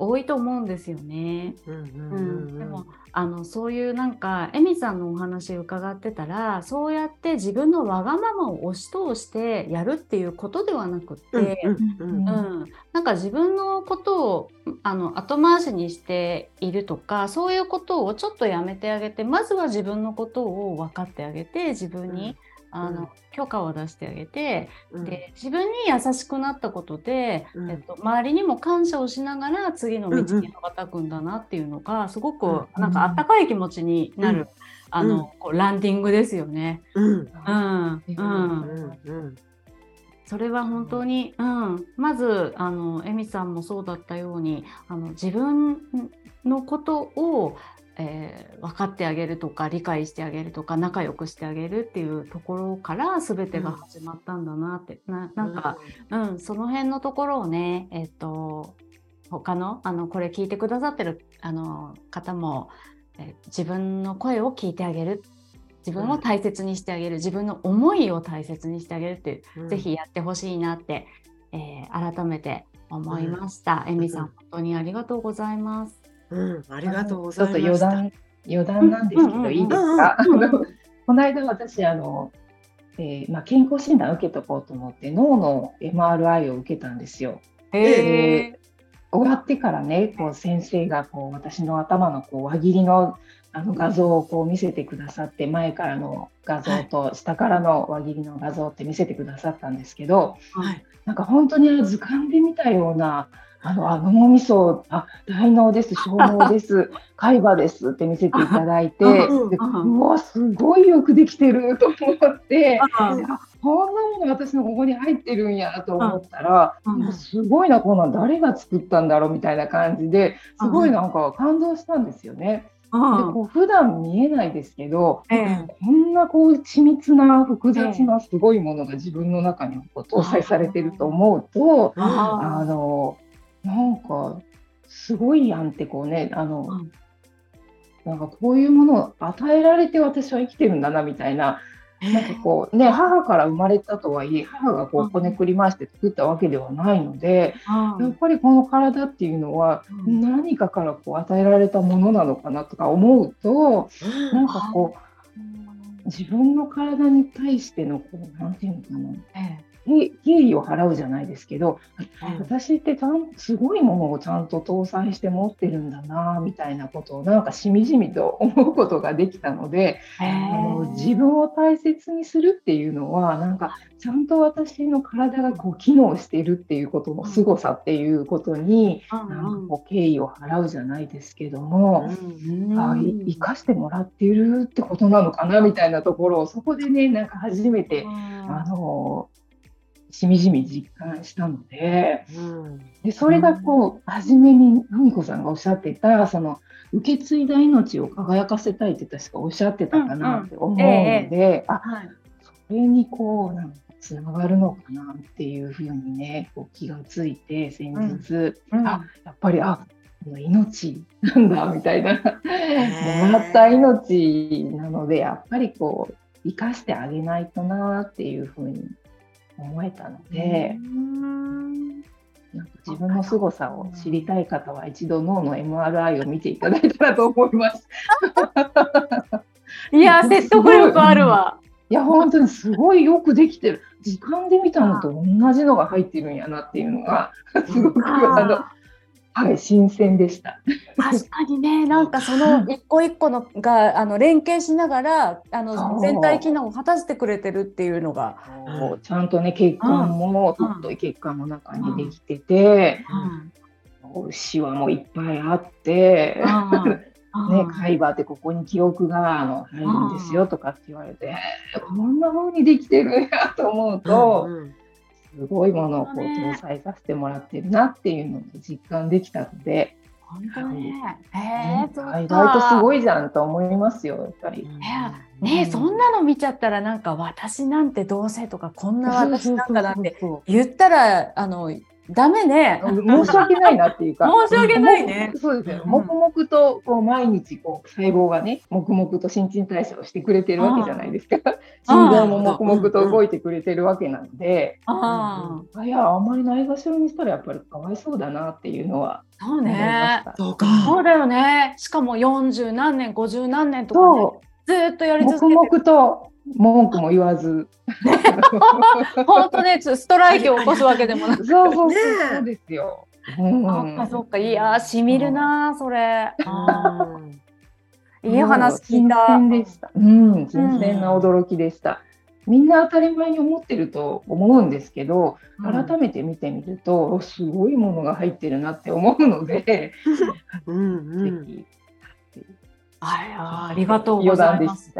S1: 多いと思うんですよね。
S2: うんうん
S1: う
S2: うん。
S1: ん、でもあのそういうなんかエミさんのお話伺ってたらそうやって自分のわがままを押し通してやるっていうことではなくって、
S2: うんうん
S1: うんなんか自分のことをあの後回しにしているとかそういうことをちょっとやめてあげてまずは自分のことを分かってあげて自分に、あの
S2: うん。
S1: 許可を出してあげて、
S2: うん。
S1: で自分に優しくなったことで、
S2: うん。
S1: えっと、周りにも感謝をしながら次の道に羽ばたくんだなっていうのがすごく
S2: うん
S1: なんかあったかい気持ちになる、
S2: うん。
S1: あのこうランディングですよね。
S2: うん。
S1: うん。うん。
S2: うんうん
S1: それは本当に、うん、まずあのエミさんもそうだったようにあの自分のことを、えー分かってあげるとか理解してあげるとか仲良くしてあげるっていうところから全てが始まったんだなって、ななんか、うん、その辺のところをね、えっと、他のあのこれ聞いてくださってるあの方も、え自分の声を聞いてあげる。自分を大切にしてあげる。自分の思いを大切にしてあげるっていう、
S2: うん。
S1: ぜひやってほしいなって、えー改めて思いました。エミさん、
S2: うん
S1: 本当にありがとうございます。
S2: うんありがとうご
S3: ちょっと
S2: ざいました。
S3: 余談余談なんですけど、いいですか？この間私あの、えーまあ、健康診断を受けとこうと思って脳の MRI を受けたんですよ。
S1: へ
S3: 終わってからねこう先生がこう私の頭のこう輪切りのあの画像をこう見せてくださって前からの画像と下からの輪切りの画像って見せてくださったんですけど
S2: はい。
S3: なんか本当にあの図鑑で見たようなあのあ脳みそあ大脳です小脳です 海馬ですって見せていただいて
S2: う
S3: わすごいよくできてると思って。こんなもの私のここに入ってるんやと思ったら、すごいなこんなん誰が作ったんだろうみたいな感じですごいなんか感動したんですよね。で
S1: うん。
S3: こう普段見えないですけど
S1: ええ。
S3: こんなこう緻密な複雑なすごいものが自分の中にこう搭載されてると思うと
S1: あ
S3: あのなんかすごいやんってこうねあの、
S1: うん。
S3: なんかこういうものを与えられて私は生きてるんだなみたいななんかこうね母から生まれたとはいえ母がこうこねくり回して作ったわけではないのでやっぱりこの体っていうのは
S1: うん。
S3: 何かからこう与えられたものなのかなとか思うとなんかこう自分の体に対してのこうなんていうのかな。
S1: え
S3: 敬敬意を払うじゃないですけど
S2: うん。
S3: 私ってちゃんすごいものをちゃんと搭載して持ってるんだなみたいなことをなんかしみじみと思うことができたので
S1: え
S3: あの自分を大切にするっていうのはなんかちゃんと私の体がこう機能しているっていうことの凄さっていうことになんかこう敬意を払うじゃないですけども。あい生かしてもらっているってことなのかなみたいなところをそこでねなんか初めてあのしみじみ実感したので
S2: うん。
S3: でそれがこう初めに文子さんがおっしゃってたその受け継いだ命を輝かせたいって確かおっしゃってたかなって思うので、あ
S1: はい。
S3: それにこうなんかつながるのかなっていうふうにねこう気がついて先日、
S1: うん。
S3: あやっぱりあ命なんだみたいなも
S2: ー。
S3: らった命なのでやっぱりこう生かしてあげないとなっていうふうに思えたので、なんか自分の凄さを知りたい方は一度脳の MRI を見ていただいたらと思います。
S1: いや 説得力あるわ。
S3: いや本当にすごいよくできてる時間で見たのと同じのが入ってるんやなっていうのが すごくあの、はい、新鮮でした。
S1: 確かにね、なんかその一個一個のがあの連携しながらあの全体機能を果たしてくれてるっていうのが、
S3: こう。ちゃんとね血管も
S1: うん
S3: 太い血管の中にできてて、
S1: うん。
S3: シワもいっぱいあって。ね、海馬ってここに記憶があの入るんですよとかって言われて、こんな風にできてるんやと思うと、
S2: うん
S3: すごいものをこう
S1: ね
S3: 搭載させてもらってるなっていうのを実感できたので、
S1: 本当ね。へえ、そうか。
S3: 意外とすごいじゃんと思いますよ、やっぱり。
S1: ねそんなの見ちゃったらなんか私なんてどうせとかこんな私なんかなんて言ったらあのダメね。
S3: 申し訳ないなっていうか。
S1: 申し訳ないね。
S3: そうですよ。黙々とこう毎日こう細胞がね、黙々と新陳代謝をしてくれてるわけじゃないですか。心臓も黙々と動いてくれてるわけなので、ああいやあんまりないがしろにしたらやっぱりかわいそうだなっていうのは。
S1: そうね。
S2: そうか。
S1: そうだよね。しかも40何年、50何年とか、ね、ずっとやり続けて
S3: 黙々と文句も言わず。
S1: 本当ね、ストライキを起こすわけでもなく。
S3: そうそうそうですよ。
S1: うん、そっかそっか、いやしみるな、それ。いい話聞いた。
S3: 新鮮でした。うん、新鮮な驚きでした。みんな当たり前に思ってると思うんですけど、改めて見てみると、すごいものが入ってるなって思うので、うんうん、ぜひ。
S1: あありがとうございます。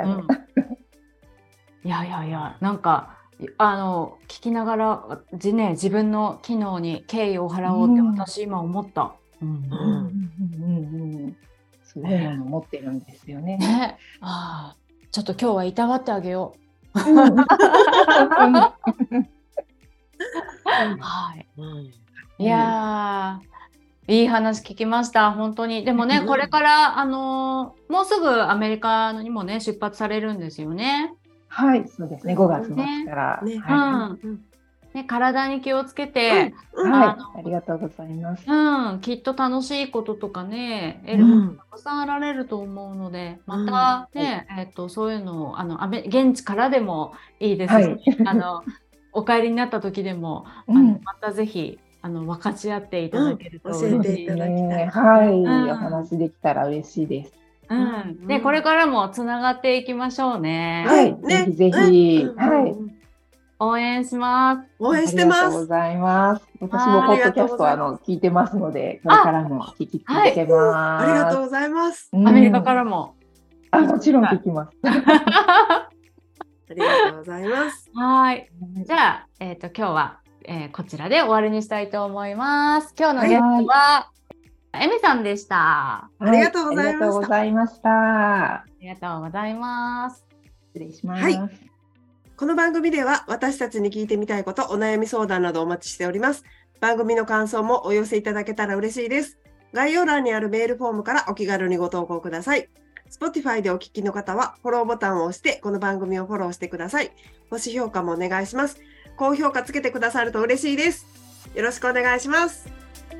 S1: いやいやいや、なんか、あの、聞きながら、じね、自分の機能に敬意を払おうって私今思った。
S3: すごいもの持ってるんですよね。
S1: ねああ、ちょっと今日はいたわってあげよう。はい。いやいい話聞きました、本当に。でもね、これから、あのー、もうすぐアメリカにもね、出発されるんですよね。
S3: はい、そうですね。5月末から。ね、は
S1: い、うん。ね、体に気をつけて、
S3: うん、はい、ありがとうございます。
S1: うん、きっと楽しいこととかね、得るものたくさんあられると思うので、またね、うん、えっ、ー、とそういうのをあの現地からでもいいですし、はい、あのお帰りになった時でも、あのまたぜひあの分かち合っていただけると、
S2: 教えていただきたい。
S3: はい、お話できたら嬉しいです。
S1: うん、で、これからもつながっていきましょうね。
S3: はい、ぜひぜひ、はい。
S1: 応援します。
S2: 応援してます。あり
S3: がとうございます。私もポッドキャストあの聞いてますので、これからも聞き続けます。
S2: ありがとうございます。
S1: アメリカからも。
S3: あ、もちろん聞きます。
S2: ありがとうございます。
S1: はい。じゃあ、えっ、と今日は、えー、こちらで終わりにしたいと思います。今日のゲストは、えみさんでした。
S2: ありがとうござい
S3: ました。
S1: ありがとうございます。
S3: 失礼します。はい。
S2: この番組では私たちに聞いてみたいこと、お悩み相談などお待ちしております。番組の感想もお寄せいただけたら嬉しいです。概要欄にあるメールフォームからお気軽にご投稿ください。Spotify でお聞きの方はフォローボタンを押してこの番組をフォローしてください。星評価もお願いします。高評価つけてくださると嬉しいです。よろしくお願いします。